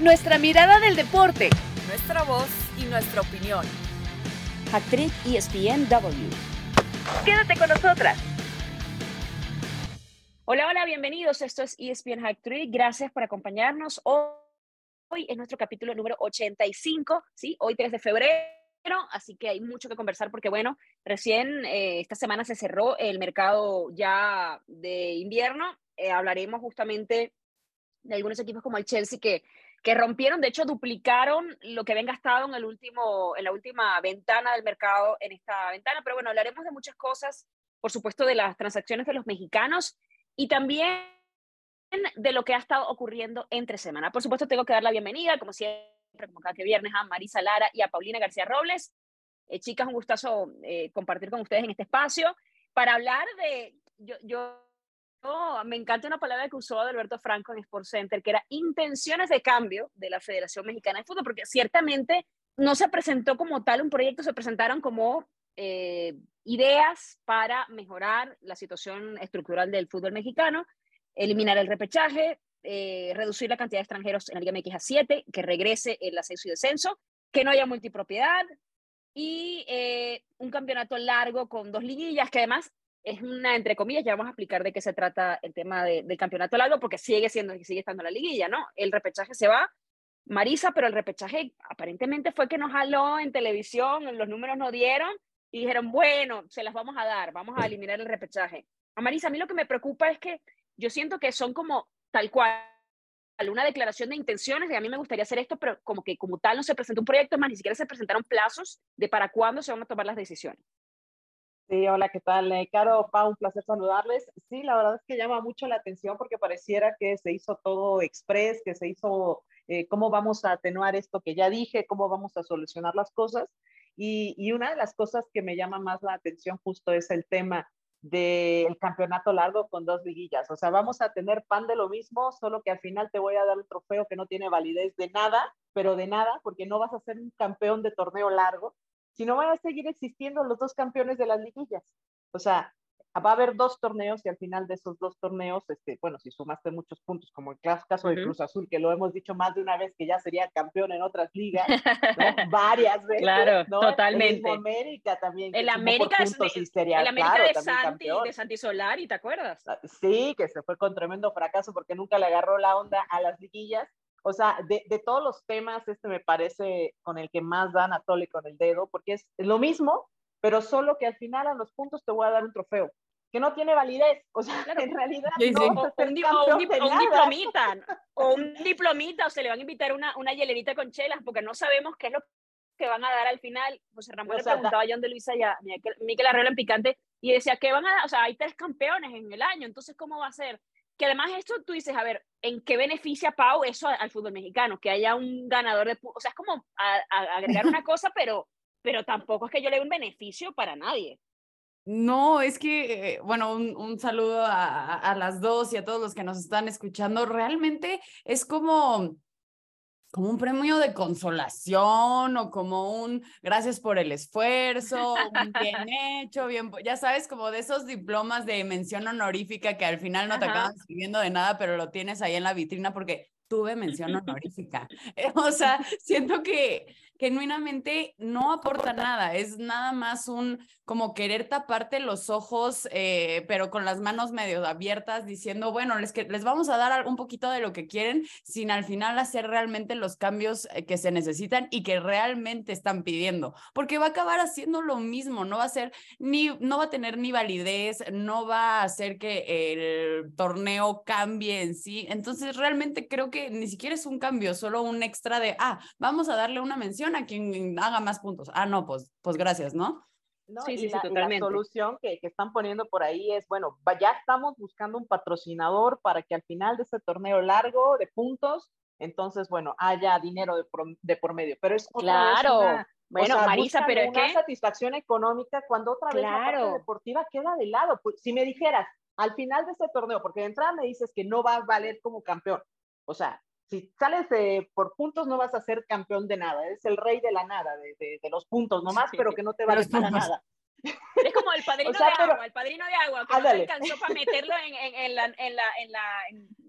nuestra mirada del deporte, nuestra voz y nuestra opinión. Actriz ESPNW. Quédate con nosotras. Hola, hola, bienvenidos. Esto es ESPN Hack Gracias por acompañarnos. Hoy es nuestro capítulo número 85, ¿sí? Hoy 3 de febrero, así que hay mucho que conversar porque, bueno, recién eh, esta semana se cerró el mercado ya de invierno. Eh, hablaremos justamente de algunos equipos como el Chelsea que que rompieron, de hecho duplicaron lo que habían gastado en, el último, en la última ventana del mercado, en esta ventana, pero bueno, hablaremos de muchas cosas, por supuesto de las transacciones de los mexicanos y también de lo que ha estado ocurriendo entre semana. Por supuesto, tengo que dar la bienvenida, como siempre, como cada que viernes, a Marisa Lara y a Paulina García Robles. Eh, chicas, un gustazo eh, compartir con ustedes en este espacio para hablar de, yo, Oh, me encanta una palabra que usó Alberto Franco en Sports Center, que era intenciones de cambio de la Federación Mexicana de Fútbol, porque ciertamente no se presentó como tal un proyecto, se presentaron como eh, ideas para mejorar la situación estructural del fútbol mexicano, eliminar el repechaje, eh, reducir la cantidad de extranjeros en la Liga MX a 7, que regrese el ascenso y descenso, que no haya multipropiedad y eh, un campeonato largo con dos liguillas, que además es una, entre comillas, ya vamos a explicar de qué se trata el tema del campeonato largo, porque sigue siendo, sigue estando la liguilla, ¿no? El repechaje se va, Marisa, pero el repechaje aparentemente fue que nos jaló en televisión, los números no dieron, y dijeron, bueno, se las vamos a dar, vamos a eliminar el repechaje. A Marisa, a mí lo que me preocupa es que yo siento que son como tal cual una declaración de intenciones, y a mí me gustaría hacer esto, pero como que como tal no se presentó un proyecto, más ni siquiera se presentaron plazos de para cuándo se van a tomar las decisiones. Sí, hola, ¿qué tal? Eh, Caro, Pa, un placer saludarles. Sí, la verdad es que llama mucho la atención porque pareciera que se hizo todo express, que se hizo eh, cómo vamos a atenuar esto que ya dije, cómo vamos a solucionar las cosas. Y, y una de las cosas que me llama más la atención justo es el tema del campeonato largo con dos liguillas. O sea, vamos a tener pan de lo mismo, solo que al final te voy a dar un trofeo que no tiene validez de nada, pero de nada, porque no vas a ser un campeón de torneo largo, si no van a seguir existiendo los dos campeones de las liguillas. O sea, va a haber dos torneos y al final de esos dos torneos, este, bueno, si sumaste muchos puntos, como el caso de Cruz Azul, que lo hemos dicho más de una vez que ya sería campeón en otras ligas, varias veces. Claro, totalmente. El América también. El América, es, el América de, Santi, de Santi Solari, ¿te acuerdas? Ah, sí, que se fue con tremendo fracaso porque nunca le agarró la onda a las liguillas o sea, de, de, todos los temas, este me parece con el que más dan a tole con el dedo, porque es lo mismo, pero solo que al final a los puntos te voy a dar un trofeo, que no tiene validez. O sea, en realidad no Un, un, diplomita, o un diplomita, o se le van a invitar una, una hielerita con chelas, porque no sabemos qué es lo que van a dar al final. José Ramón le preguntaba a John de Luisa y a Miquel Arreola en Picante, y decía, ¿qué van a dar? O sea, hay tres campeones en el año, entonces, ¿cómo va a ser? Que además esto tú dices, a ver, ¿en qué beneficia Pau eso al, fútbol mexicano? Que haya un ganador de... O sea, es como agregar una cosa, pero, pero tampoco es que yo le dé un beneficio para nadie. No, es que, eh, bueno, un, un saludo a, a, las dos y a todos los que nos están escuchando. Realmente es como, como un premio de consolación o como un gracias por el esfuerzo, un bien hecho, bien, ya sabes, como de esos diplomas de mención honorífica que al final no te acaban sirviendo de nada, pero lo tienes ahí en la vitrina porque tuve mención honorífica. o sea, siento que genuinamente no aporta nada, es nada más un como querer taparte los ojos, eh, pero con las manos medio abiertas, diciendo, bueno, les, les vamos a dar un poquito de lo que quieren, sin al final hacer realmente los cambios eh, que se necesitan y que realmente están pidiendo, porque va a acabar haciendo lo mismo, no va a ser ni, no va a tener ni validez, no va a hacer que el torneo cambie en sí, entonces realmente creo que ni siquiera es un cambio, solo un extra de, ah, vamos a darle una mención a quien haga más puntos. Ah, no, pues, pues gracias, ¿no? sí, sí, la, totalmente. la, solución que, que, están poniendo por ahí es, bueno, ya estamos buscando un patrocinador para que al final de ese torneo largo de puntos, entonces, bueno, haya dinero de por, de por medio. Pero es claro. bueno, Marisa, pero es que satisfacción económica cuando otra vez la parte deportiva queda de lado. Pues, si me dijeras al final de ese torneo, porque de entrada me dices que no va a valer como campeón, o sea, si sales por puntos no vas a ser campeón de nada, eres el rey de la nada, de, de, los puntos nomás, pero que no te vale para nada. Es como el padrino de agua, el padrino de agua, que no te alcanzó para meterlo en, en, en, la, en, la, en, la,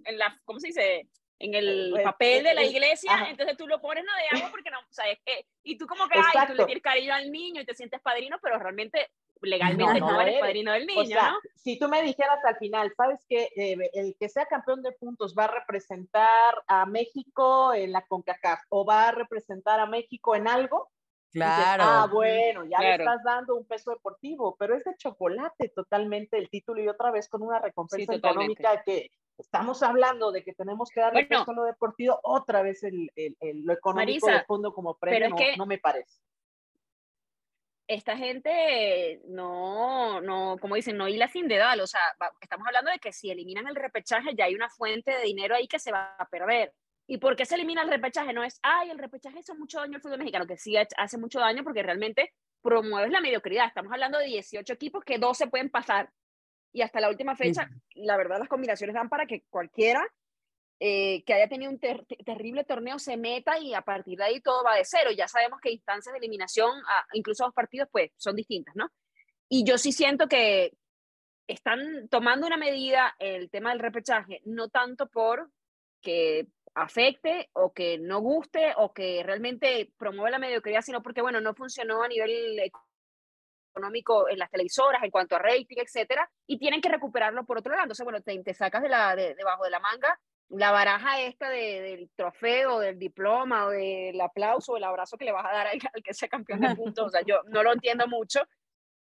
en, la, ¿cómo se dice? en el Eh, papel de la eh, iglesia, ajá. entonces tú lo pones no de agua porque no, o sea, es que- y tú como que, ay, tú le tienes cariño al niño y te sientes padrino, pero realmente legalmente No, no, no eres padrino del niño, O sea, ¿no? si tú me dijeras al final, ¿sabes que el que sea campeón de puntos va a representar a México en la CONCACAF o va a representar a México en algo? Dices, Claro. ah, bueno, ya Claro. le estás dando un peso deportivo, pero es de chocolate totalmente el título y otra vez con una recompensa económica que estamos hablando de que tenemos que darle Bueno. peso a lo deportivo, otra vez el, el- el- lo económico de Marisa, fondo como pero premio es no, que- no me parece. Esta gente no, no, como dicen, no hila sin dedal. O sea, va- estamos hablando de que si eliminan el repechaje, ya hay una fuente de dinero ahí que se va a perder. ¿Y por qué se elimina el repechaje? No es, ay, el repechaje hizo mucho daño al fútbol mexicano, que sí ha- hace mucho daño porque realmente promueves la mediocridad. Estamos hablando de 18 equipos que 12 pueden pasar. Y hasta la última fecha, la verdad, las combinaciones dan para que cualquiera eh, que haya tenido un ter- terrible torneo se meta y a partir de ahí todo va de cero. Ya sabemos que instancias de eliminación, a- incluso dos partidos, pues son distintas, ¿no? Y yo sí siento que están tomando una medida el tema del repechaje, no tanto por que afecte o que no guste o que realmente promueva la mediocridad, sino porque, bueno, no funcionó a nivel económico en las televisoras en cuanto a rating, etcétera, y tienen que recuperarlo por otro lado. Entonces, bueno, te, te sacas de la, de, debajo de la manga la baraja esta de, del trofeo, del diploma, o del aplauso, o el abrazo que le vas a dar al, al que sea campeón de puntos. O sea, yo no lo entiendo mucho,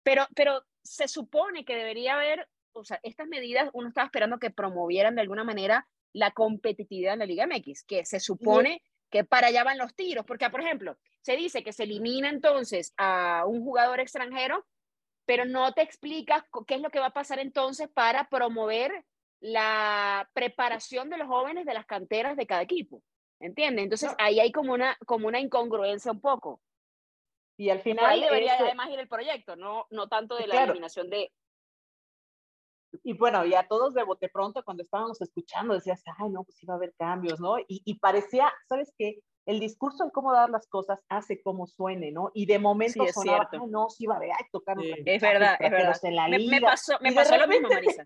pero, pero se supone que debería haber, o sea, estas medidas uno estaba esperando que promovieran de alguna manera la competitividad en la Liga MX, que se supone que para allá van los tiros, porque, por ejemplo, se dice que se elimina entonces a un jugador extranjero, pero no te explicas qué es lo que va a pasar entonces para promover la preparación de los jóvenes de las canteras de cada equipo. ¿Entiendes? Entonces No. ahí hay como una, como una incongruencia un poco. Y al Por final, ahí debería este, además ir el proyecto, no, no tanto de la Claro. eliminación de... y bueno, y a todos de bote pronto cuando estábamos escuchando decías, ay, no, pues va a haber cambios, ¿no? Y, y parecía, ¿sabes qué? El discurso en cómo dar las cosas hace como suene, ¿no? Y de momento Sí, es sonaba, cierto. ay, no, sí va a haber, ay, tocaron Sí. Es verdad, es verdad. Me, me pasó, me de pasó lo mismo, repente- Marisa.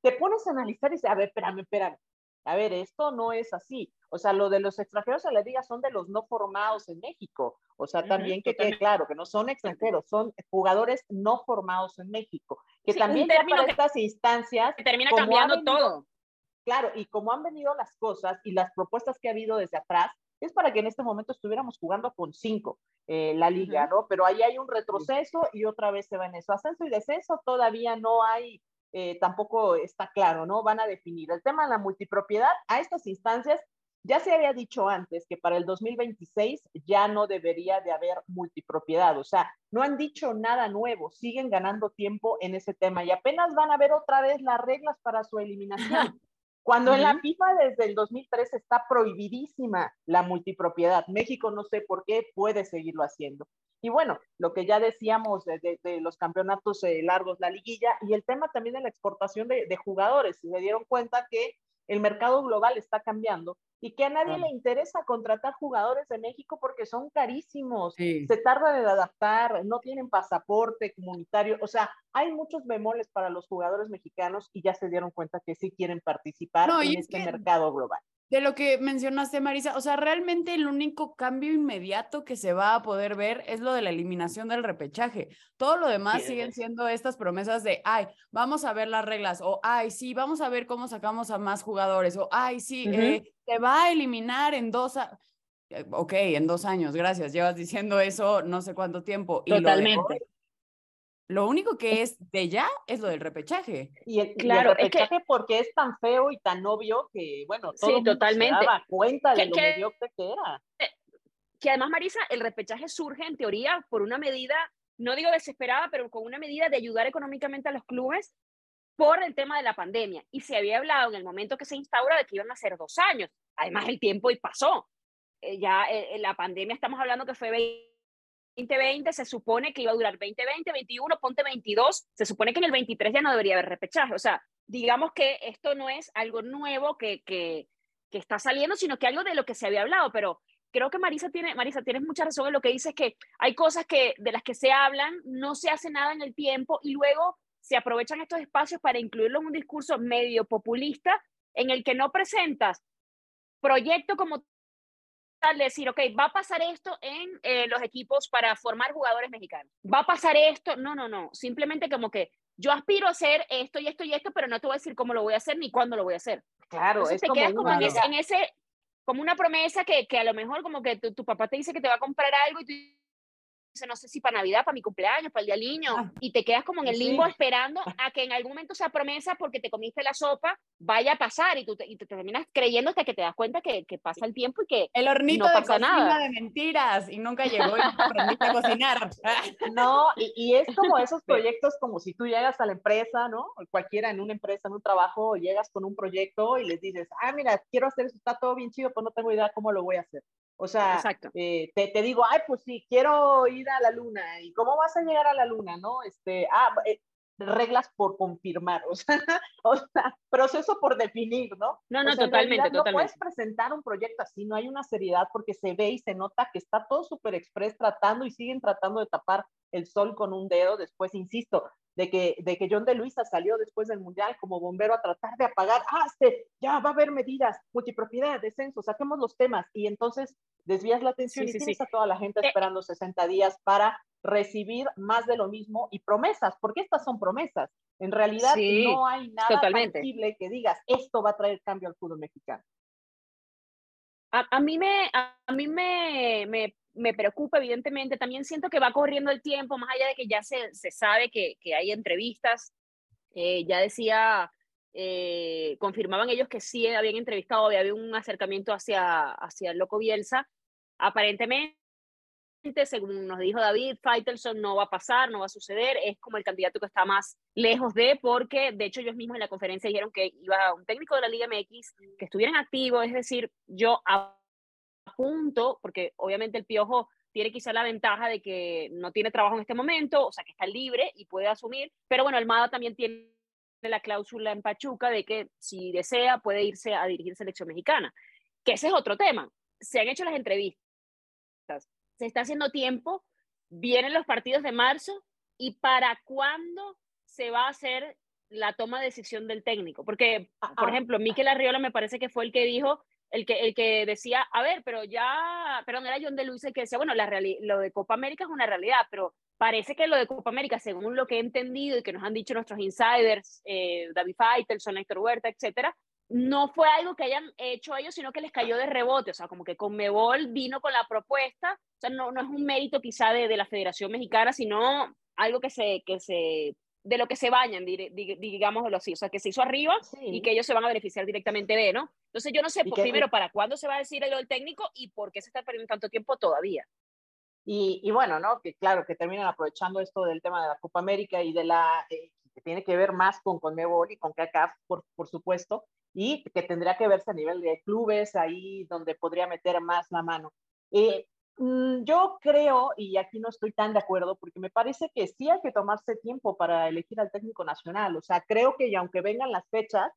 Te pones a analizar y dices, a ver, espérame, espérame. A ver, esto no es así. O sea, lo de los extranjeros en la liga son de los no formados en México. O sea, también que quede claro que no son extranjeros, son jugadores no formados en México. Que Sí, también ya para que- estas instancias Que termina cambiando venido- todo. Claro, y como han venido las cosas y las propuestas que ha habido desde atrás, es para que en este momento estuviéramos jugando con cinco eh, la liga, ¿no? Pero ahí hay un retroceso y otra vez se va en eso. Ascenso y descenso todavía no hay, eh, tampoco está claro, ¿no? Van a definir. El tema de la multipropiedad, a estas instancias, ya se había dicho antes que para el 2026 ya no debería de haber multipropiedad, o sea, no han dicho nada nuevo, siguen ganando tiempo en ese tema y apenas van a ver otra vez las reglas para su eliminación. Cuando en la. FIFA desde el 2003 está prohibidísima la multipropiedad, México no sé por qué puede seguirlo haciendo. Y bueno, lo que ya decíamos de, de- de los campeonatos eh, largos, la liguilla, y el tema también de la exportación de, de jugadores. Se dieron cuenta que el mercado global está cambiando y que a nadie Claro. le interesa contratar jugadores de México porque son carísimos, Sí. se tardan en adaptar, no tienen pasaporte comunitario, o sea, hay muchos bemoles para los jugadores mexicanos y ya se dieron cuenta que sí quieren participar No, en es este que- mercado global. De lo que mencionaste, Marisa, o sea, realmente el único cambio inmediato que se va a poder ver es lo de la eliminación del repechaje. Todo lo demás siguen siendo estas promesas de, ay, vamos a ver las reglas, o ay, sí, vamos a ver cómo sacamos a más jugadores, o ay, sí, eh, te va a eliminar en dos, a- ok, en dos años, gracias, llevas diciendo eso no sé cuánto tiempo. Y lo de Totalmente. hoy, lo único que es de ya es lo del repechaje. Y el, y el Claro, es que- repechaje porque es tan feo y tan obvio que, bueno, todo Sí, el mundo totalmente. se daba cuenta de Que- lo que- mediocre que era. que además, Marisa, el repechaje surge en teoría por una medida, no digo desesperada, pero con una medida de ayudar económicamente a los clubes por el tema de la pandemia. Y se había hablado en el momento que se instaura de que iban a ser dos años. Además, el tiempo y pasó. Eh, ya eh, la pandemia, estamos hablando que fue 2020, se supone que iba a durar 2020, 21, ponte 22, se supone que en el 23 ya no debería haber repechaje. O sea, digamos que esto no es algo nuevo que, que, que está saliendo, sino que algo de lo que se había hablado, pero creo que Marisa tiene, Marisa, tienes mucha razón en lo que dices, que hay cosas que, de las que se hablan, no se hace nada en el tiempo y luego se aprovechan estos espacios para incluirlo en un discurso medio populista en el que no presentas proyecto como decir, ok, va a pasar esto en eh, los equipos para formar jugadores mexicanos. Va a pasar esto. No, no, no. Simplemente como que yo aspiro a hacer esto y esto y esto, pero no te voy a decir cómo lo voy a hacer ni cuándo lo voy a hacer. Claro, Entonces es te como quedas como en ese, en ese- como una promesa que, que a lo mejor como que tu, tu papá te dice que te va a comprar algo y tú dices, no sé si para Navidad, para mi cumpleaños, para el día del niño, Ah. y te quedas como en el Sí. limbo esperando a que en algún momento esa promesa, porque te comiste la sopa, vaya a pasar y tú te, y te terminas creyendo hasta que te das cuenta que, que pasa el tiempo y que El hornito No de pasa cocina nada. de mentiras y nunca llegó y aprendiste a cocinar. No, y, y es como esos proyectos como si tú llegas a la empresa, ¿no? Cualquiera en una empresa, en un trabajo, llegas con un proyecto y les dices, ah, mira, quiero hacer eso, está todo bien chido, pues no tengo idea cómo lo voy a hacer. O sea, eh, te, te digo, ay, pues sí, quiero ir a la luna. ¿Y cómo vas a llegar a la luna, no? Este, ah, eh, reglas por confirmar, o sea, o sea, proceso por definir, ¿no? No, O no, sea, totalmente, realidad No totalmente. puedes presentar un proyecto así, no hay una seriedad porque se ve y se nota que está todo súper express tratando y siguen tratando de tapar el sol con un dedo. Después, insisto, de que, de que John de Luisa salió después del Mundial como bombero a tratar de apagar, ah, este, ya va a haber medidas, multipropiedad, descenso, saquemos los temas y entonces desvías la atención Sí, y sí, tienes sí. a toda la gente Eh, esperando 60 días para recibir más de lo mismo y promesas, porque estas son promesas. En realidad no hay nada tangible que digas, esto va a traer cambio al fútbol mexicano. A, a mí, me, a, a mí me, me, me preocupa, evidentemente. También siento que va corriendo el tiempo, más allá de que ya se, se sabe que, que hay entrevistas. Eh, ya decía, eh, confirmaban ellos que sí habían entrevistado, había un acercamiento hacia, hacia el Loco Bielsa. Aparentemente, según nos dijo David, Faitelson no va a pasar, no va a suceder, es como el candidato que está más lejos de, porque de hecho ellos mismos en la conferencia dijeron que iba un técnico de la Liga MX, que estuvieran activos, es decir, yo apunto, porque obviamente el Piojo tiene quizá la ventaja de que no tiene trabajo en este momento, o sea que está libre y puede asumir, pero bueno, Almada también tiene la cláusula en Pachuca de que si desea puede irse a dirigir selección mexicana, que ese es otro tema. Se han hecho las entrevistas, se está haciendo tiempo, vienen los partidos de marzo y para cuándo se va a hacer la toma de decisión del técnico, porque por ejemplo, Miquel Arriola me parece que fue el que dijo el que, el que decía, a ver, pero ya, perdón, era John de Luis el que decía, bueno, la lo de Copa América es una realidad, pero parece que lo de Copa América, según lo que he entendido y que nos han dicho nuestros insiders, eh, David Faitelson, Héctor Huerta, etcétera, no fue algo que hayan hecho ellos, sino que les cayó de rebote, o sea, como que Conmebol vino con la propuesta, o sea, no, no es un mérito quizá de, de la Federación Mexicana, sino algo que se, que se, de lo que se bañan, digámoslo así, o sea, que se hizo arriba y que ellos se van a beneficiar directamente de, ¿no? Entonces yo no sé, pues, primero, para cuándo se va a decir lo del técnico y por qué se está perdiendo tanto tiempo todavía. Y, y bueno, ¿no? Que claro, que terminan aprovechando esto del tema de la Copa América y de la, eh, que tiene que ver más con Conmebol y con CACAF, por, por supuesto, y que tendría que verse a nivel de clubes, ahí donde podría meter más la mano. Eh, yo creo, y aquí no estoy tan de acuerdo, porque me parece que sí hay que tomarse tiempo para elegir al técnico nacional. O sea, creo que aunque vengan las fechas,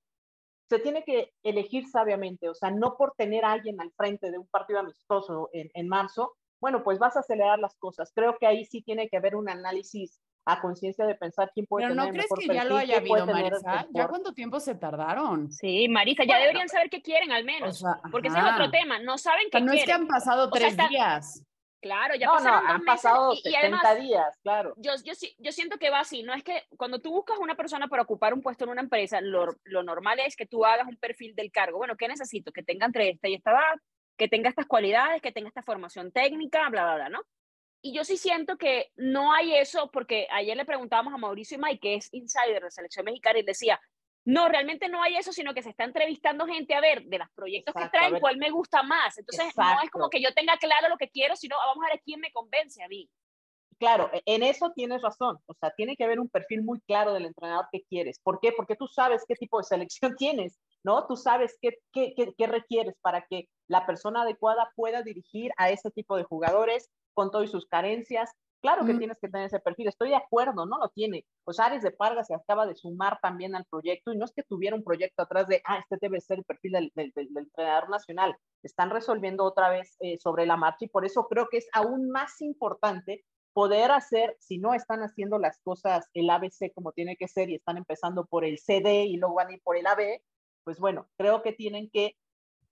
se tiene que elegir sabiamente. O sea, no por tener a alguien al frente de un partido amistoso en, en marzo, bueno, pues vas a acelerar las cosas. Creo que ahí sí tiene que haber un análisis a conciencia de pensar quién puede Pero tener ¿no crees mejor que ya lo perfil, haya habido, Marisa? ¿Ya cuánto tiempo se tardaron? Sí, Marisa, ya Bueno. deberían saber qué quieren al O menos, sea, porque ese es otro tema, no saben O qué sea, no es que quieren. han pasado O sea, tres está- días. Claro, ya no, no, pasaron dos han meses pasado y, y 70 además días, claro. yo, yo, sí- yo siento que va así, no es que cuando tú buscas una persona para ocupar un puesto en una empresa, lo, lo normal es que tú hagas un perfil del cargo. Bueno, ¿qué necesito? Que tenga entre esta y esta edad, que tenga estas cualidades, que tenga esta formación técnica, bla, bla, bla, ¿no? Y yo sí siento que no hay eso, porque ayer le preguntábamos a Mauricio y Mike, que es insider de selección mexicana, y decía, no, realmente no hay eso, sino que se está entrevistando gente a ver de los proyectos Exacto, que traen, cuál me gusta más. Entonces, no es Exacto. como que yo tenga claro lo que quiero, sino "Ah, vamos a ver quién me convence a mí. Claro, e- en eso tienes razón. O sea, tiene que haber un perfil muy claro del entrenador que quieres. ¿Por qué? Porque tú sabes qué tipo de selección tienes, ¿no? Tú sabes qué, qué, qué, qué requieres para que la persona adecuada pueda dirigir a ese tipo de jugadores con todas sus carencias. Claro que Mm. tienes que tener ese perfil. Estoy de acuerdo, no lo tiene. Pues Ares de Parga se acaba de sumar también al proyecto y no es que tuviera un proyecto atrás de, ah, este debe ser el perfil del, del, del- del entrenador nacional. Están resolviendo otra vez eh, sobre la marcha y por eso creo que es aún más importante poder hacer, si no están haciendo las cosas el ABC como tiene que ser y están empezando por el CD y luego van a ir por el AB, pues bueno, creo que tienen que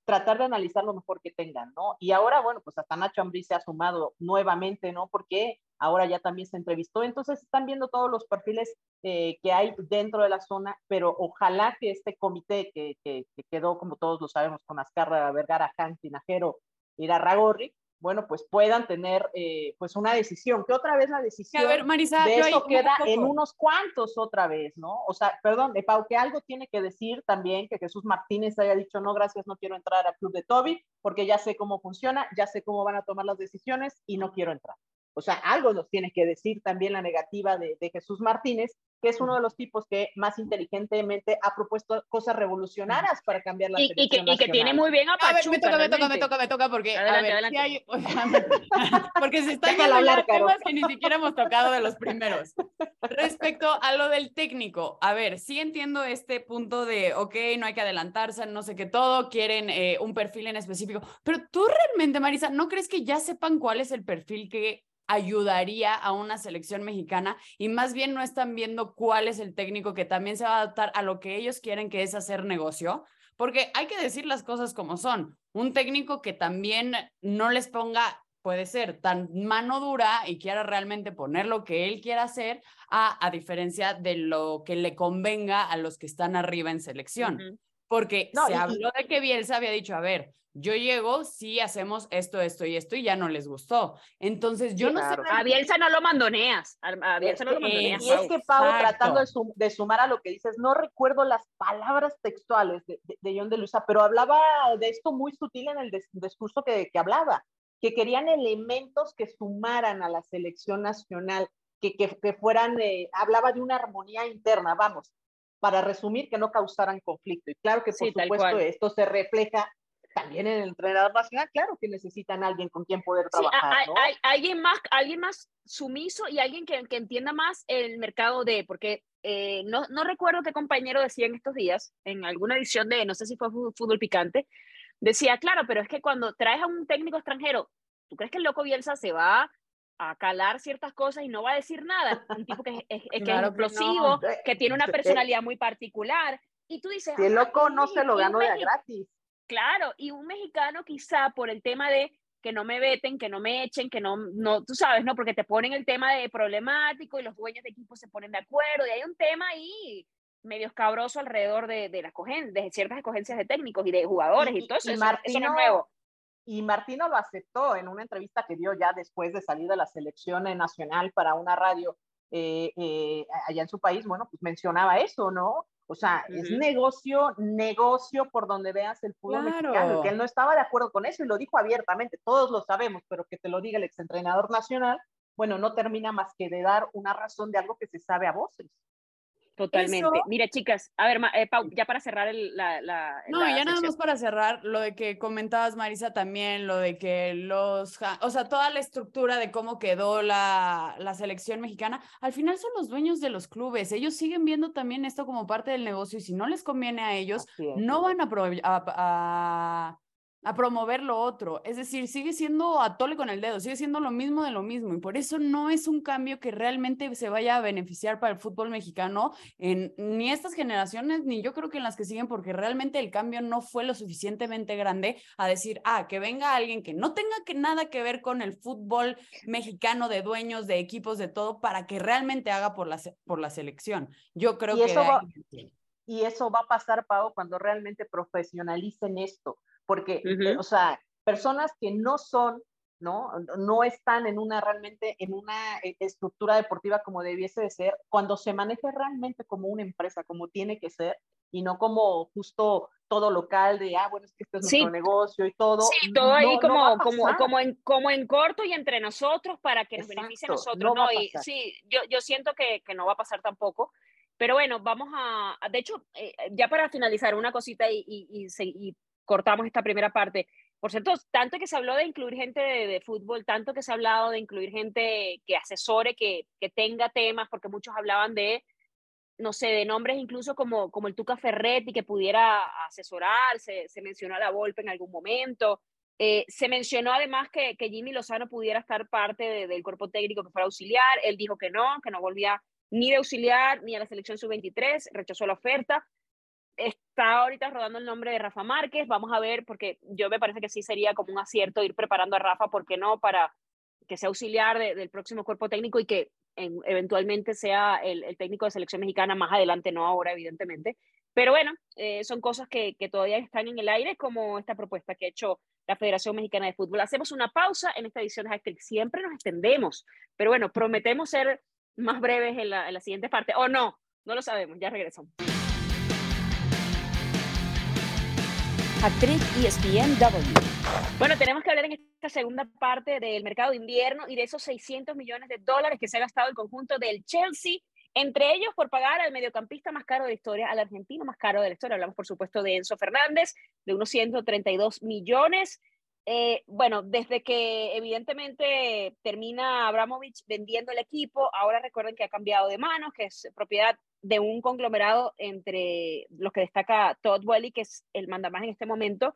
tratar de analizar lo mejor que tengan, ¿no? Y ahora, bueno, pues hasta Nacho Ambrí se ha sumado nuevamente, ¿no? Porque ahora ya también se entrevistó, entonces están viendo todos los perfiles eh, que hay dentro de la zona, pero ojalá que este comité que, que, que quedó, como todos lo sabemos, con Azcarra, Vergara, Han, Tinajero, Ragorri, bueno, pues puedan tener eh, pues una decisión, que otra vez la decisión a ver, Marisa, de eso queda en unos cuantos otra vez, ¿no? O sea, perdón, de Pau, que algo tiene que decir también que Jesús Martínez haya dicho, no, gracias, no quiero entrar al club de Toby, porque ya sé cómo funciona, ya sé cómo van a tomar las decisiones y no quiero entrar. O sea, algo nos tiene que decir también la negativa de, Jesús Martínez, que es uno de los tipos que más inteligentemente ha propuesto cosas revolucionarias para cambiar la y, y, que, y que, tiene muy bien a Pachuca. A ver, me toca, me toca, me toca, me toca, porque, adelante, a ver, Si hay, porque se están yendo ya temas que ni siquiera hemos tocado de los primeros. Respecto a lo del técnico, a ver, sí entiendo este punto de, ok, no hay que adelantarse, no sé qué todo, quieren eh, un perfil en específico, pero tú realmente, Marisa, ¿no crees que ya sepan cuál es el perfil que ayudaría a una selección mexicana y más bien no están viendo cuál es el técnico que también se va a adaptar a lo que ellos quieren que es hacer negocio, porque hay que decir las cosas como son. Un técnico que también no les ponga, puede ser tan mano dura y quiera realmente poner lo que él quiera hacer, a, a diferencia de lo que le convenga a los que están arriba en selección. Porque se habló de que Bielsa había dicho, a ver, yo llego, sí hacemos esto, esto y esto y ya no les gustó. Entonces, yo no sé. A Bielsa no lo mandoneas. A Bielsa no lo mandoneas. Y es que, Pau, tratando de, sumar a lo que dices, no recuerdo las palabras textuales de, de, John de Luisa, pero hablaba de esto muy sutil en el discurso que, que, hablaba, que querían elementos que sumaran a la selección nacional, que, que, fueran, eh, hablaba de una armonía interna, vamos, para resumir, que no causaran conflicto. Y claro que, por supuesto, esto se refleja también en el entrenador nacional, claro que necesitan alguien con quien poder trabajar. hay, hay, alguien, más, alguien más sumiso y alguien que, que entienda más el mercado de, porque eh, no, no recuerdo qué compañero decía en estos días, en alguna edición de, no sé si fue Fútbol Picante, decía, claro, pero es que cuando traes a un técnico extranjero, ¿tú crees que el loco Bielsa se va a calar ciertas cosas y no va a decir nada? Un tipo que es, que es explosivo, que, tiene una personalidad muy particular. Y tú dices... el loco no se lo ganó ya gratis. Claro, y un mexicano quizá por el tema de que no me veten, que no me echen, que no, no, tú sabes, ¿no? Porque te ponen el tema de problemático y los dueños de equipo se ponen de acuerdo y hay un tema ahí medio escabroso alrededor de, de, las de ciertas escogencias de técnicos y de jugadores y, todo eso, eso, no es nuevo. Y Martino lo aceptó en una entrevista que dio ya después de salir de la selección nacional para una radio eh, eh, allá en su país, bueno, pues mencionaba eso, ¿no? O sea, es negocio, negocio por donde veas el fútbol mexicano. Que él no estaba de acuerdo con eso y lo dijo abiertamente. Todos lo sabemos, pero que te lo diga el exentrenador nacional, bueno, no termina más que de dar una razón de algo que se sabe a voces. Totalmente. Mira, chicas, a ver, eh, Pau, ya para cerrar el, la, la, No, ya nada más para cerrar, lo de que comentabas, Marisa, también, lo de que los, o sea, toda la estructura de cómo quedó la, la selección mexicana, al final son los dueños de los clubes, ellos siguen viendo también esto como parte del negocio y si no les conviene a ellos, no van a, a, a promover lo otro. Es decir, sigue siendo atole con el dedo, sigue siendo lo mismo de lo mismo. Y por eso no es un cambio que realmente se vaya a beneficiar para el fútbol mexicano en ni estas generaciones, ni yo creo que en las que siguen, porque realmente el cambio no fue lo suficientemente grande a decir, ah, que venga alguien que no tenga que nada que ver con el fútbol mexicano de dueños, de equipos, de todo, para que realmente haga por la, por la selección. Yo creo que... y eso va a pasar, Pau, cuando realmente profesionalicen esto porque, eh, o sea, personas que no son, ¿no? No están en una realmente, en una eh, estructura deportiva como debiese de ser, cuando se maneja realmente como una empresa, como tiene que ser, y no como justo todo local de, ah, bueno, es que este es nuestro negocio y todo. Sí, todo ahí como, como, como, en, como en corto y entre nosotros para que nos beneficie a nosotros. No, y, sí, yo, yo siento que, que, no va a pasar tampoco. Pero bueno, vamos a, de hecho, eh, ya para finalizar una cosita y, y, y, cortamos esta primera parte. Por cierto, tanto que se habló de incluir gente de, fútbol, tanto que se ha hablado de incluir gente que asesore, que, que, tenga temas, porque muchos hablaban de, no sé, de nombres incluso como, como el Tuca Ferretti, que pudiera asesorar, se, se mencionó a la Volpe en algún momento. Eh, se mencionó además que, que, Jimmy Lozano pudiera estar parte del cuerpo técnico que fuera auxiliar. Él dijo que no, que no volvía ni de auxiliar ni a la selección sub-23, rechazó la oferta. está ahorita rodando el nombre de Rafa Márquez, vamos a ver, porque yo me parece que sí sería como un acierto ir preparando a Rafa, ¿por qué no? Para que sea auxiliar del próximo cuerpo técnico y que eventualmente sea el, técnico de selección mexicana más adelante, no ahora, evidentemente. Pero bueno, eh, son cosas que, que, todavía están en el aire, como esta propuesta que ha hecho la Federación Mexicana de Fútbol. Hacemos una pausa en esta edición de Hashtag. Siempre nos extendemos, pero bueno, prometemos ser más breves en la, en la siguiente parte. O no, no lo sabemos, ya regresamos. Actriz ESPNW. Bueno, tenemos que hablar en esta segunda parte del mercado de invierno y de esos 600 millones de dólares que se ha gastado el conjunto del Chelsea, entre ellos por pagar al mediocampista más caro de la historia, al argentino más caro de la historia. Hablamos, por supuesto, de Enzo Fernández, de unos 132 millones. Eh, bueno, desde que evidentemente termina Abramovich vendiendo el equipo, ahora recuerden que ha cambiado de manos, que es propiedad de un conglomerado entre los que destaca Todd Welly, que es el mandamás en este momento.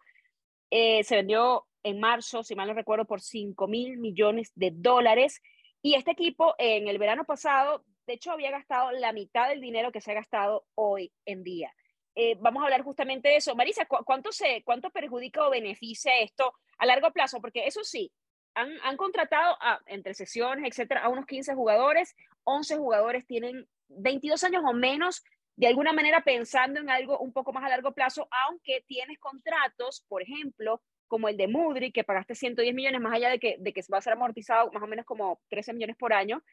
Eh, se vendió en marzo, si mal no recuerdo, por 5 mil millones de dólares. Y este equipo en el verano pasado, de hecho, había gastado la mitad del dinero que se ha gastado hoy en día. Eh, vamos a hablar justamente de eso. Marisa, ¿cuánto, se, ¿cuánto perjudica o beneficia esto a largo plazo? Porque eso sí, han, han contratado entre sesiones, etcétera, a unos 15 jugadores. 11 jugadores tienen 22 años o menos, de alguna manera pensando en algo un poco más a largo plazo, aunque tienes contratos, por ejemplo, como el de Mudri, que pagaste 110 millones, más allá de que, de que va a ser amortizado más o menos como 13 millones por año,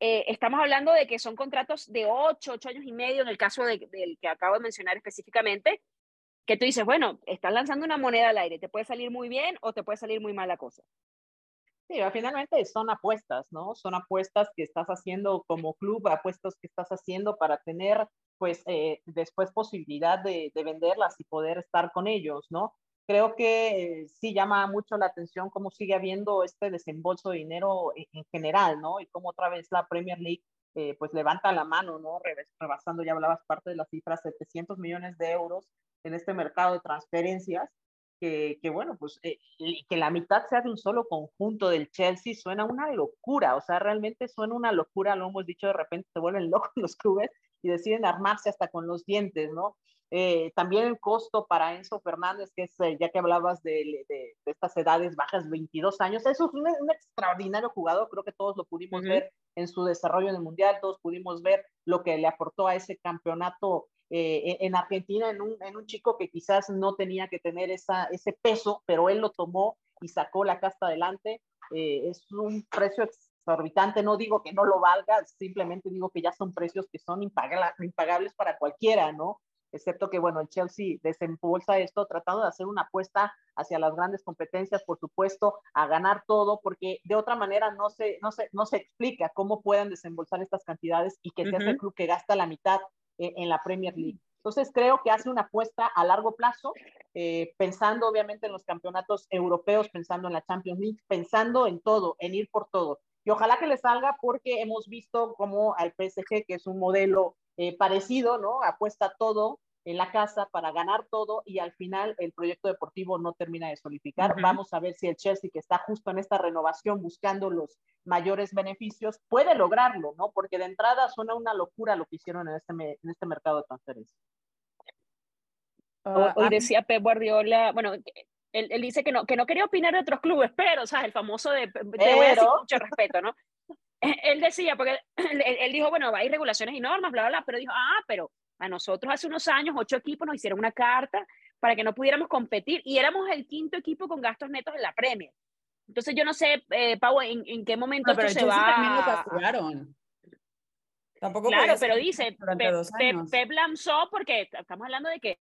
eh, estamos hablando de que son contratos de 8, 8 años y medio, en el caso del que acabo de mencionar específicamente, que tú dices, bueno, estás lanzando una moneda al aire, te puede salir muy bien o te puede salir muy mal la cosa. Sí, finalmente son apuestas, ¿no? Son apuestas que estás haciendo como club, apuestas que estás haciendo para tener, pues, eh, después posibilidad de, venderlas y poder estar con ellos, ¿no? Creo que sí llama mucho la atención cómo sigue habiendo este desembolso de dinero en, general, ¿no? Y cómo otra vez la Premier League, eh, pues, levanta la mano, ¿no? Rebasando, ya hablabas parte de las cifras, 700 millones de euros en este mercado de transferencias que, bueno, pues eh, que la mitad sea de un solo conjunto del Chelsea suena una locura, o sea, realmente suena una locura, lo hemos dicho, de repente se vuelven locos los clubes y deciden armarse hasta con los dientes, ¿no? Eh, también el costo para Enzo Fernández, que es, eh, ya que hablabas de, de, estas edades bajas, 22 años, eso es un, extraordinario jugador, creo que todos lo pudimos ver en su desarrollo en el Mundial, todos pudimos ver lo que le aportó a ese campeonato eh, en Argentina en un, en un, chico que quizás no tenía que tener esa, ese peso, pero él lo tomó y sacó la casta adelante. Eh, es un precio exorbitante, no digo que no lo valga, simplemente digo que ya son precios que son impagables para cualquiera, ¿no? Excepto que, bueno, el Chelsea desembolsa esto tratando de hacer una apuesta hacia las grandes competencias, por supuesto, a ganar todo, porque de otra manera no se, no se, no se explica cómo puedan desembolsar estas cantidades y que sea el club que gasta la mitad eh, en la Premier League. Entonces creo que hace una apuesta a largo plazo, eh, pensando obviamente en los campeonatos europeos, pensando en la Champions League, pensando en todo, en ir por todo. Y ojalá que le salga porque hemos visto como al PSG, que es un modelo eh, parecido, ¿no? Apuesta todo en la casa para ganar todo y al final el proyecto deportivo no termina de solidificar. Vamos a ver si el Chelsea, que está justo en esta renovación buscando los mayores beneficios, puede lograrlo, ¿no? Porque de entrada suena una locura lo que hicieron en este, en este mercado de transferencia. Ah, hoy decía Pep Guardiola, bueno, él, dice que no, que no quería opinar de otros clubes, pero, o sea, el famoso de, te voy a decir mucho respeto, ¿no? Él decía, porque él, él, dijo, bueno, hay regulaciones y normas, bla, bla, bla, pero dijo, ah, pero a nosotros hace unos años, ocho equipos nos hicieron una carta para que no pudiéramos competir y éramos el quinto equipo con gastos netos en la Premier. Entonces yo no sé, eh, Pau, en, en, qué momento pero se va... también lo castigaron. Tampoco claro, pero dice, Pep, lanzó porque estamos hablando de que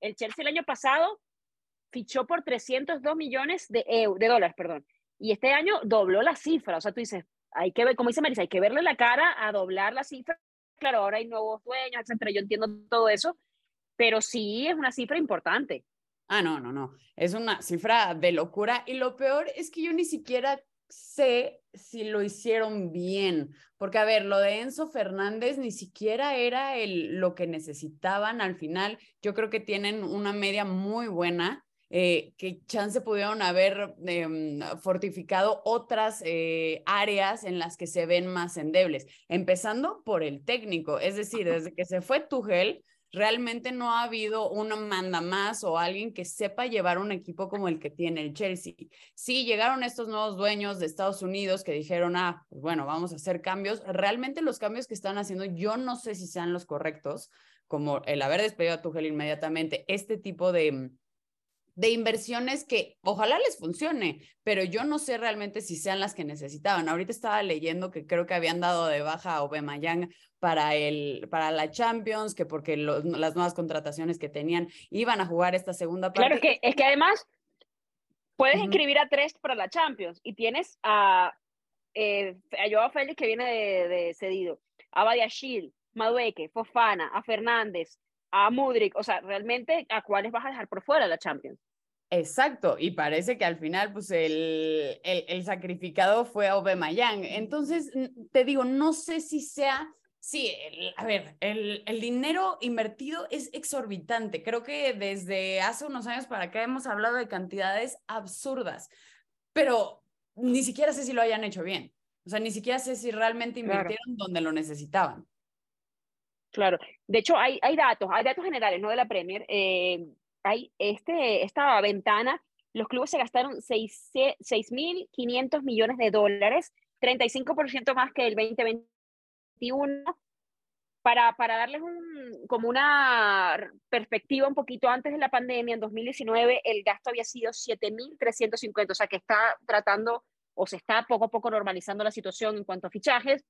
el Chelsea el año pasado fichó por 302 millones de, de dólares, perdón, y este año dobló la cifra. O sea, tú dices, hay que ver, como dice Marisa, hay que verle la cara a doblar la cifra claro, ahora hay nuevos dueños, etcétera, yo entiendo todo eso, pero sí es una cifra importante. Ah, no, no, no, es una cifra de locura y lo peor es que yo ni siquiera sé si lo hicieron bien, porque a ver, lo de Enzo Fernández ni siquiera era el, lo que necesitaban al final, yo creo que tienen una media muy buena, eh, que chance pudieron haber em, fortificado otras eh, áreas en las que se ven más endebles, empezando por el técnico, es decir, desde que se fue Tuchel, realmente no ha habido una manda más o alguien que sepa llevar un equipo como el que tiene el Chelsea. Sí, llegaron estos nuevos dueños de Estados Unidos que dijeron, ah, pues bueno, vamos a hacer cambios. Realmente los cambios que están haciendo, yo no sé si sean los correctos, como el haber despedido a Tuchel inmediatamente, este tipo de de inversiones que ojalá les funcione, pero yo no sé realmente si sean las que necesitaban. Ahorita estaba leyendo que creo que habían dado de baja a Aubameyang para el para la Champions, que porque las nuevas contrataciones que tenían iban a jugar esta segunda parte. Claro, que, es que además puedes inscribir a tres para la Champions y tienes a, eh, a Joao Félix que viene de, cedido, a Badiashil, Madueque, Fofana, a Fernández, a Mudrik, o sea, realmente a cuáles vas a dejar por fuera la Champions. Exacto, y parece que al final, pues el, el, el sacrificado fue Aubameyang. Entonces, te digo, no sé si sea, sí, a ver, el, el dinero invertido es exorbitante. Creo que desde hace unos años para acá hemos hablado de cantidades absurdas, pero ni siquiera sé si lo hayan hecho bien. O sea, ni siquiera sé si realmente invirtieron donde lo necesitaban. Claro, de hecho hay, hay datos, hay datos generales, no de la Premier. Eh, hay este, esta ventana, los clubes se gastaron 6.500 millones de dólares, 35% más que el 2021. Para, para darles un, como una perspectiva un poquito antes de la pandemia, en 2019 el gasto había sido 7.350, o sea que está tratando o se está poco a poco normalizando la situación en cuanto a fichajes.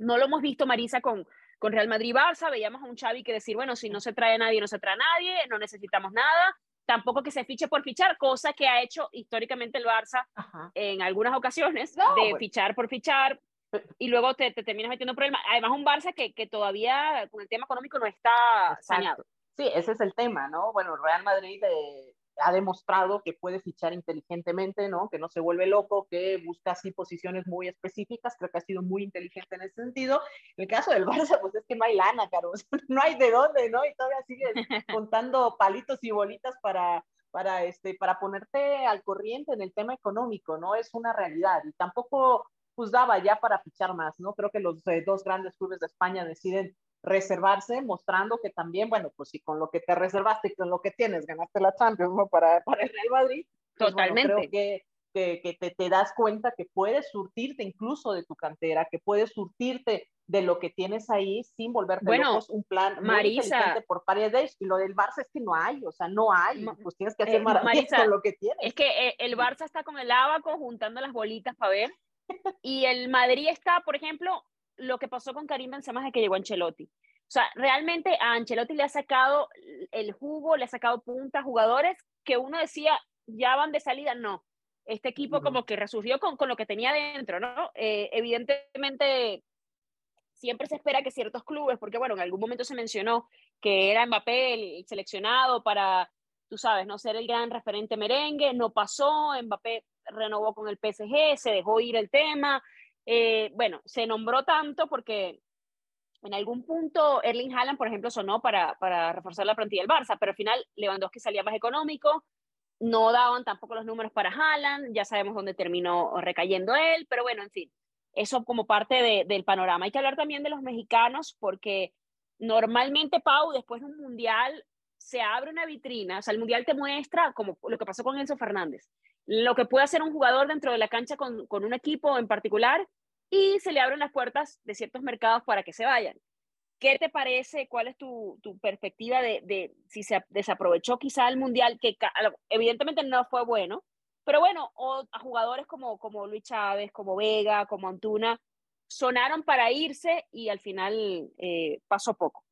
No lo hemos visto, Marisa, con, con Real Madrid-Barça, veíamos a un Xavi que decir, bueno, si no se trae nadie, no se trae nadie, no necesitamos nada, tampoco que se fiche por fichar, cosa que ha hecho históricamente el Barça en algunas ocasiones, de fichar por fichar, y luego te, te terminas metiendo problemas. Además, un Barça que, que, todavía con el tema económico no está saneado. Sí, ese es el tema, ¿no? Bueno, Real Madrid eh, ha demostrado que puede fichar inteligentemente, ¿no? Que no se vuelve loco, que busca así posiciones muy específicas, creo que ha sido muy inteligente en ese sentido. En el caso del Barça, pues es que no hay lana, caro, no hay de dónde, ¿no? Y todavía sigues contando palitos y bolitas para, para, este, para ponerte al corriente en el tema económico, ¿no? Es una realidad y tampoco pues daba ya para fichar más, ¿no? Creo que los eh, dos grandes clubes de España deciden reservarse, mostrando que también, bueno, pues si con lo que te reservaste y con lo que tienes ganaste la Champions ¿no? para, para el Real Madrid, pues, totalmente. creo que, que, que te, te, das cuenta que puedes surtirte incluso de tu cantera, que puedes surtirte de lo que tienes ahí sin volverte bueno, locos, un plan Marisa, por Paredes y lo del Barça es que no hay, o sea, no hay, pues tienes que hacer eh, Marisa, con lo que tienes. Es que eh, el Barça está con el abaco juntando las bolitas para ver y el Madrid está, por ejemplo, lo que pasó con Karim Benzema es que llegó Ancelotti. O sea, realmente a Ancelotti le ha sacado el jugo, le ha sacado punta a jugadores que uno decía ya van de salida. No, este equipo como que resurgió con, con lo que tenía dentro, ¿no? Eh, evidentemente, siempre se espera que ciertos clubes, porque bueno, en algún momento se mencionó que era Mbappé el seleccionado para, tú sabes, no ser el gran referente merengue, no pasó, Mbappé renovó con el PSG, se dejó ir el tema, eh, bueno, se nombró tanto porque en algún punto Erling Haaland, por ejemplo, sonó para, para reforzar la plantilla del Barça, pero al final Lewandowski salía más económico, no daban tampoco los números para Haaland, ya sabemos dónde terminó recayendo él, pero bueno, en fin, eso como parte de, del panorama. Hay que hablar también de los mexicanos porque normalmente, Pau, después de un mundial se abre una vitrina, o sea, el mundial te muestra como lo que pasó con Enzo Fernández, lo que puede hacer un jugador dentro de la cancha con, con un equipo en particular y se le abren las puertas de ciertos mercados para que se vayan. ¿Qué te parece? ¿Cuál es tu, tu perspectiva de, de, si se desaprovechó quizá el Mundial, que evidentemente no fue bueno, pero bueno, o a jugadores como, como Luis Chávez, como Vega, como Antuna, sonaron para irse y al final eh, pasó poco.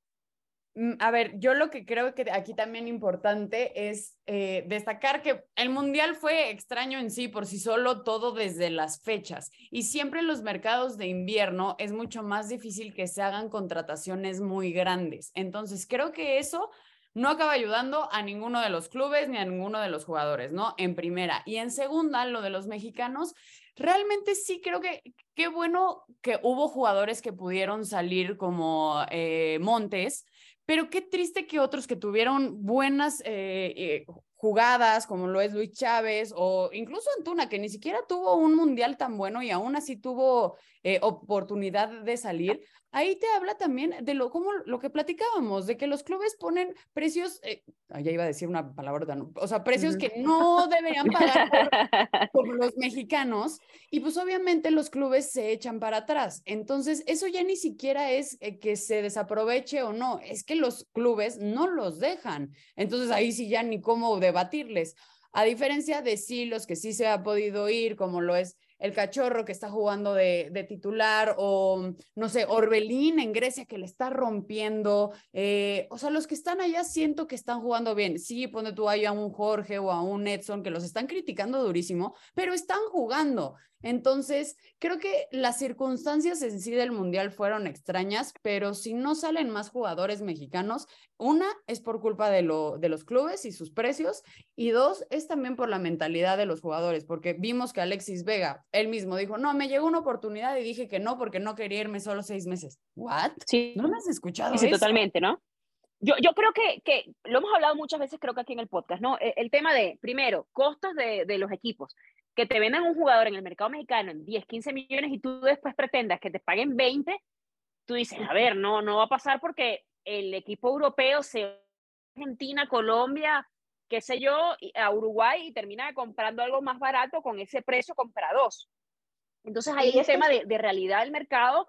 Mm, a ver, yo lo que creo que aquí también importante es eh, destacar que el Mundial fue extraño en sí por sí solo todo desde las fechas y siempre en los mercados de invierno es mucho más difícil que se hagan contrataciones muy grandes. Entonces, creo que eso no acaba ayudando a ninguno de los clubes ni a ninguno de los jugadores, ¿no? En primera. Y en segunda, lo de los mexicanos, realmente sí creo que qué bueno que hubo jugadores que pudieron salir como eh, Montes pero qué triste que otros que tuvieron buenas eh, eh, jugadas como lo es Luis Chávez o incluso Antuna, que ni siquiera tuvo un mundial tan bueno y aún así tuvo eh, oportunidad de salir, ahí te habla también de lo, como lo que platicábamos, de que los clubes ponen precios, eh, ya iba a decir una palabra, o sea, precios que no deberían pagar por, los mexicanos y pues obviamente los clubes se echan para atrás. Entonces, eso ya ni siquiera es eh, que se desaproveche o no, es que los clubes no los dejan. Entonces, ahí sí ya ni cómo debatirles. A diferencia de sí, los que sí se ha podido ir, como lo es el cachorro que está jugando de, titular, o no sé, Orbelín en Grecia que le está rompiendo. Eh, o sea, los que están allá siento que están jugando bien. Sí, pone tú ahí a un Jorge o a un Edson que los están criticando durísimo, pero están jugando. Entonces, creo que las circunstancias en sí del Mundial fueron extrañas, pero si no salen más jugadores mexicanos, una es por culpa de, lo, de los clubes y sus precios, y dos es también por la mentalidad de los jugadores, porque vimos que Alexis Vega, él mismo dijo, no, me llegó una oportunidad y dije que no porque no quería irme solo seis meses. ¿What? Sí. ¿No me has escuchado? Sí, totalmente, ¿no? Yo, yo creo que, que, lo hemos hablado muchas veces, creo que aquí en el podcast, ¿no? El, el tema de, primero, costos de, de, los equipos que te venden un jugador en el mercado mexicano en 10, 15 millones y tú después pretendas que te paguen 20, tú dices, a ver, no, no va a pasar porque el equipo europeo se Argentina, Colombia, qué sé yo, a Uruguay y termina comprando algo más barato con ese precio, compra dos. Entonces ahí hay un tema de, de, realidad del mercado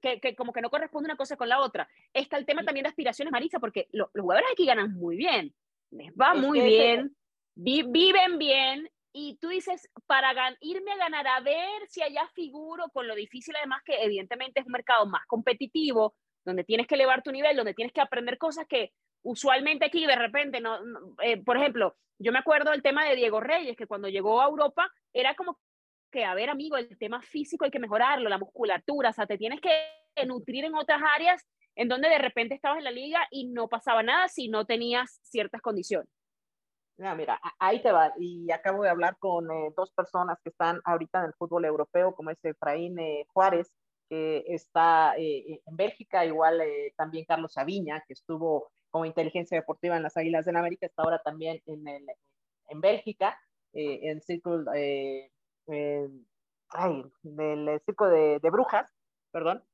que, que, como que no corresponde una cosa con la otra. Está el tema también de aspiraciones, Marisa, porque lo, los jugadores aquí ganan muy bien, les va muy bien, vi, viven bien, y tú dices, para irme a ganar, a ver si allá figuro, con lo difícil además que evidentemente es un mercado más competitivo, donde tienes que elevar tu nivel, donde tienes que aprender cosas que usualmente aquí de repente, no, eh, por ejemplo, yo me acuerdo del tema de Diego Reyes, que cuando llegó a Europa era como que, a ver, amigo, el tema físico hay que mejorarlo, la musculatura, o sea, te tienes que nutrir en otras áreas en donde de repente estabas en la liga y no pasaba nada si no tenías ciertas condiciones. Ah, mira, ahí te va. Y acabo de hablar con eh, dos personas que están ahorita en el fútbol europeo, como es Efraín eh, Juárez, que está eh, en Bélgica, igual también Carlos Sabiña, que estuvo como inteligencia deportiva en las Águilas del América, está ahora también en, el, en Bélgica, en Círculo, ay, Circo de, de Brujas, perdón.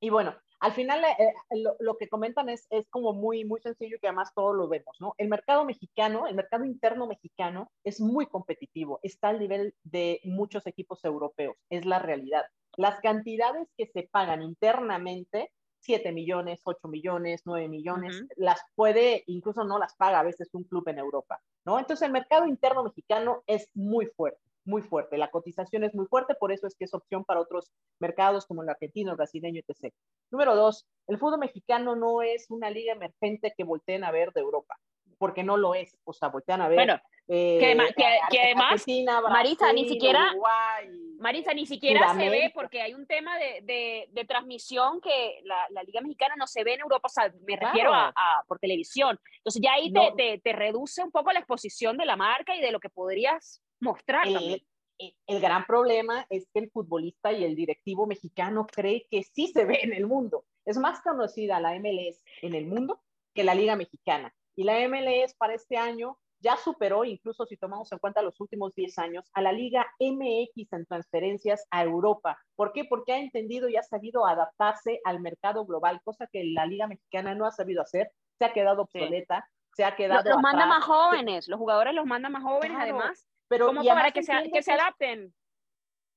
Y bueno, al final eh, eh, lo, lo, que comentan es, es como muy, muy sencillo que además todos lo vemos, ¿no? El mercado mexicano, el mercado interno mexicano es muy competitivo, está al nivel de muchos equipos europeos, es la realidad. Las cantidades que se pagan internamente, 7 millones, 8 millones, 9 millones, uh -huh. las puede, incluso no las paga a veces un club en Europa, ¿no? Entonces el mercado interno mexicano es muy fuerte muy fuerte. La cotización es muy fuerte, por eso es que es opción para otros mercados como el argentino, el brasileño, etc. Número dos, el fútbol mexicano no es una liga emergente que volteen a ver de Europa, porque no lo es. O sea, voltean a ver. Bueno, eh, que, que, que, además, Brasil, Marisa, ni siquiera, Uruguay, Marisa, ni siquiera se ve, porque hay un tema de, de, de transmisión que la, la, Liga Mexicana no se ve en Europa, o sea, me claro. refiero a, a, por televisión. Entonces, ya ahí no. te, te, te reduce un poco la exposición de la marca y de lo que podrías mostrar el, el, gran problema es que el futbolista y el directivo mexicano cree que sí se ve en el mundo. Es más conocida la MLS en el mundo que la Liga Mexicana. Y la MLS para este año ya superó, incluso si tomamos en cuenta los últimos 10 años, a la Liga MX en transferencias a Europa. ¿Por qué? Porque ha entendido y ha sabido adaptarse al mercado global, cosa que la Liga Mexicana no ha sabido hacer, se ha quedado obsoleta, sí. se ha quedado... Los, los manda más jóvenes, los jugadores los mandan más jóvenes claro. además pero ¿Cómo para que se, que se adapten?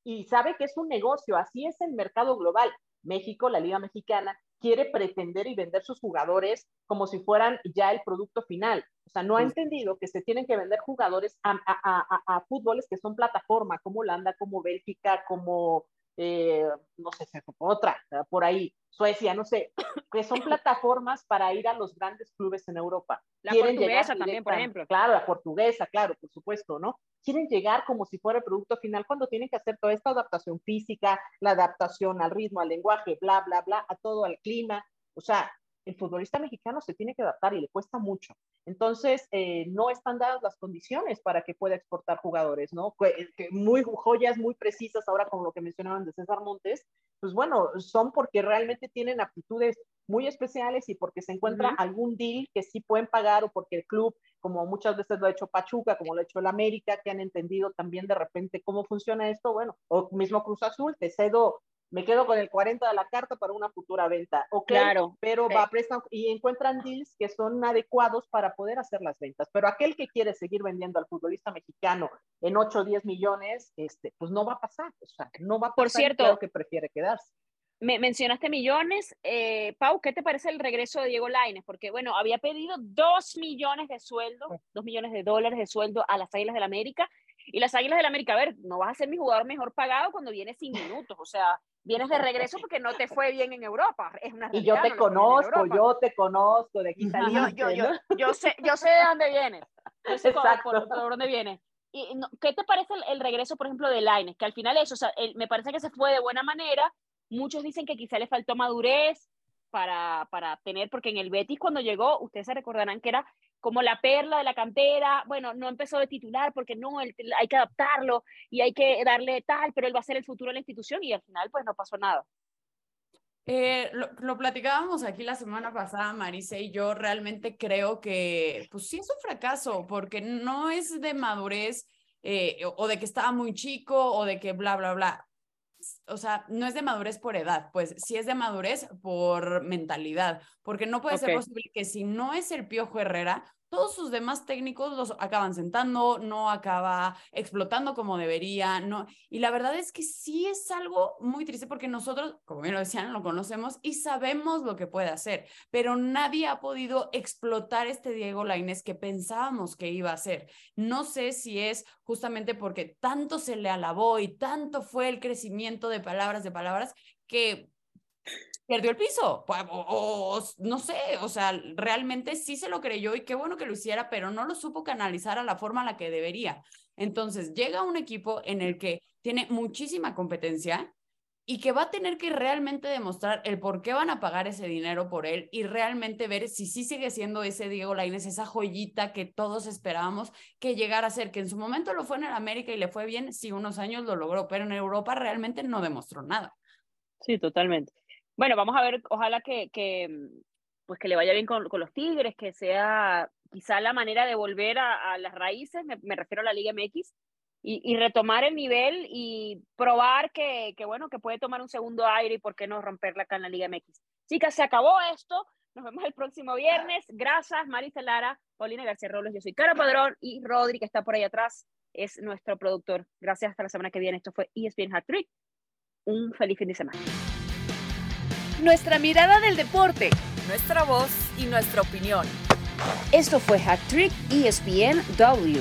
Y sabe que es un negocio, así es el mercado global. México, la Liga Mexicana, quiere pretender y vender sus jugadores como si fueran ya el producto final. O sea, no ha entendido que se tienen que vender jugadores a, a, a, a fútboles que son plataforma, como Holanda, como Bélgica, como, eh, no sé, otra, por ahí, Suecia, no sé, que son plataformas para ir a los grandes clubes en Europa. La Quieren portuguesa también, por ejemplo. Claro, la portuguesa, claro, por supuesto, ¿no? Quieren llegar como si fuera el producto final cuando tienen que hacer toda esta adaptación física, la adaptación al ritmo, al lenguaje, bla, bla, bla, a todo, al clima. O sea, el futbolista mexicano se tiene que adaptar y le cuesta mucho. Entonces, eh, no están dadas las condiciones para que pueda exportar jugadores, ¿no? Muy joyas muy precisas, ahora con lo que mencionaban de César Montes, pues bueno, son porque realmente tienen aptitudes muy especiales y porque se encuentra algún deal que sí pueden pagar o porque el club, como muchas veces lo ha hecho Pachuca, como lo ha hecho el América, que han entendido también de repente cómo funciona esto, bueno, o mismo Cruz Azul, te cedo me quedo con el 40 de la carta para una futura venta. Ok, claro, pero va a prestar y encuentran deals que son adecuados para poder hacer las ventas. Pero aquel que quiere seguir vendiendo al futbolista mexicano en 8 o 10 millones, este, pues no va a pasar. O sea, no va a pasar. Por cierto, que prefiere quedarse. Me mencionaste millones. Eh, Pau, ¿qué te parece el regreso de Diego Laines? Porque, bueno, había pedido 2 millones de sueldo, 2 millones de dólares de sueldo a las Águilas del América. Y las Águilas del América, a ver, no vas a ser mi jugador mejor pagado cuando vienes sin minutos. O sea, vienes de regreso porque no te fue bien en Europa. Es una y yo te conozco, yo te conozco, de aquí saliste, yo, yo, yo, sé, yo sé de dónde vienes. Yo sé Exacto. Por, dónde vienes. Y, ¿Qué te parece el, regreso, por ejemplo, de Laines? Que al final eso, o sea, me parece que se fue de buena manera. Muchos dicen que quizá le faltó madurez para, para tener, porque en el Betis cuando llegó, ustedes se recordarán que era como la perla de la cantera, bueno, no empezó de titular porque no, hay que adaptarlo y hay que darle tal, pero él va a ser el futuro de la institución y al final pues no pasó nada. Eh, lo, platicábamos aquí la semana pasada, Marisa y yo realmente creo que pues sí es un fracaso porque no es de madurez eh, o de que estaba muy chico o de que bla, bla, bla o sea, no es de madurez por edad, pues sí es de madurez por mentalidad, porque no puede ser posible que si no es el Piojo Herrera, todos sus demás técnicos los acaban sentando, no acaba explotando como debería, no. Y la verdad es que sí es algo muy triste porque nosotros, como bien lo decían, lo conocemos y sabemos lo que puede hacer, pero nadie ha podido explotar este Diego Lainez que pensábamos que iba a ser. No sé si es justamente porque tanto se le alabó y tanto fue el crecimiento de palabras de palabras que perdió el piso, o, no sé, o sea, realmente sí se lo creyó y qué bueno que lo hiciera, pero no lo supo canalizar a la forma a la que debería. Entonces, llega un equipo en el que tiene muchísima competencia y que va a tener que realmente demostrar el por qué van a pagar ese dinero por él y realmente ver si sí sigue siendo ese Diego Lainez, esa joyita que todos esperábamos que llegara a ser, que en su momento lo fue en el América y le fue bien, sí, unos años lo logró, pero en Europa realmente no demostró nada. Sí, totalmente. Bueno, vamos a ver, ojalá que, que pues que le vaya bien con, los Tigres, que sea quizá la manera de volver a, las raíces, me, refiero a la Liga MX, y, y, retomar el nivel y probar que, que, bueno, que puede tomar un segundo aire y por qué no romperla acá en la Liga MX. Chicas, se acabó esto. Nos vemos el próximo viernes. Gracias, Marisa Lara, Paulina García Robles. Yo soy Cara Padrón y Rodri, que está por ahí atrás, es nuestro productor. Gracias. Hasta la semana que viene. Esto fue ESPN Hat Trick. Un feliz fin de semana nuestra mirada del deporte, nuestra voz y nuestra opinión. Esto fue Hat Trick ESPN W.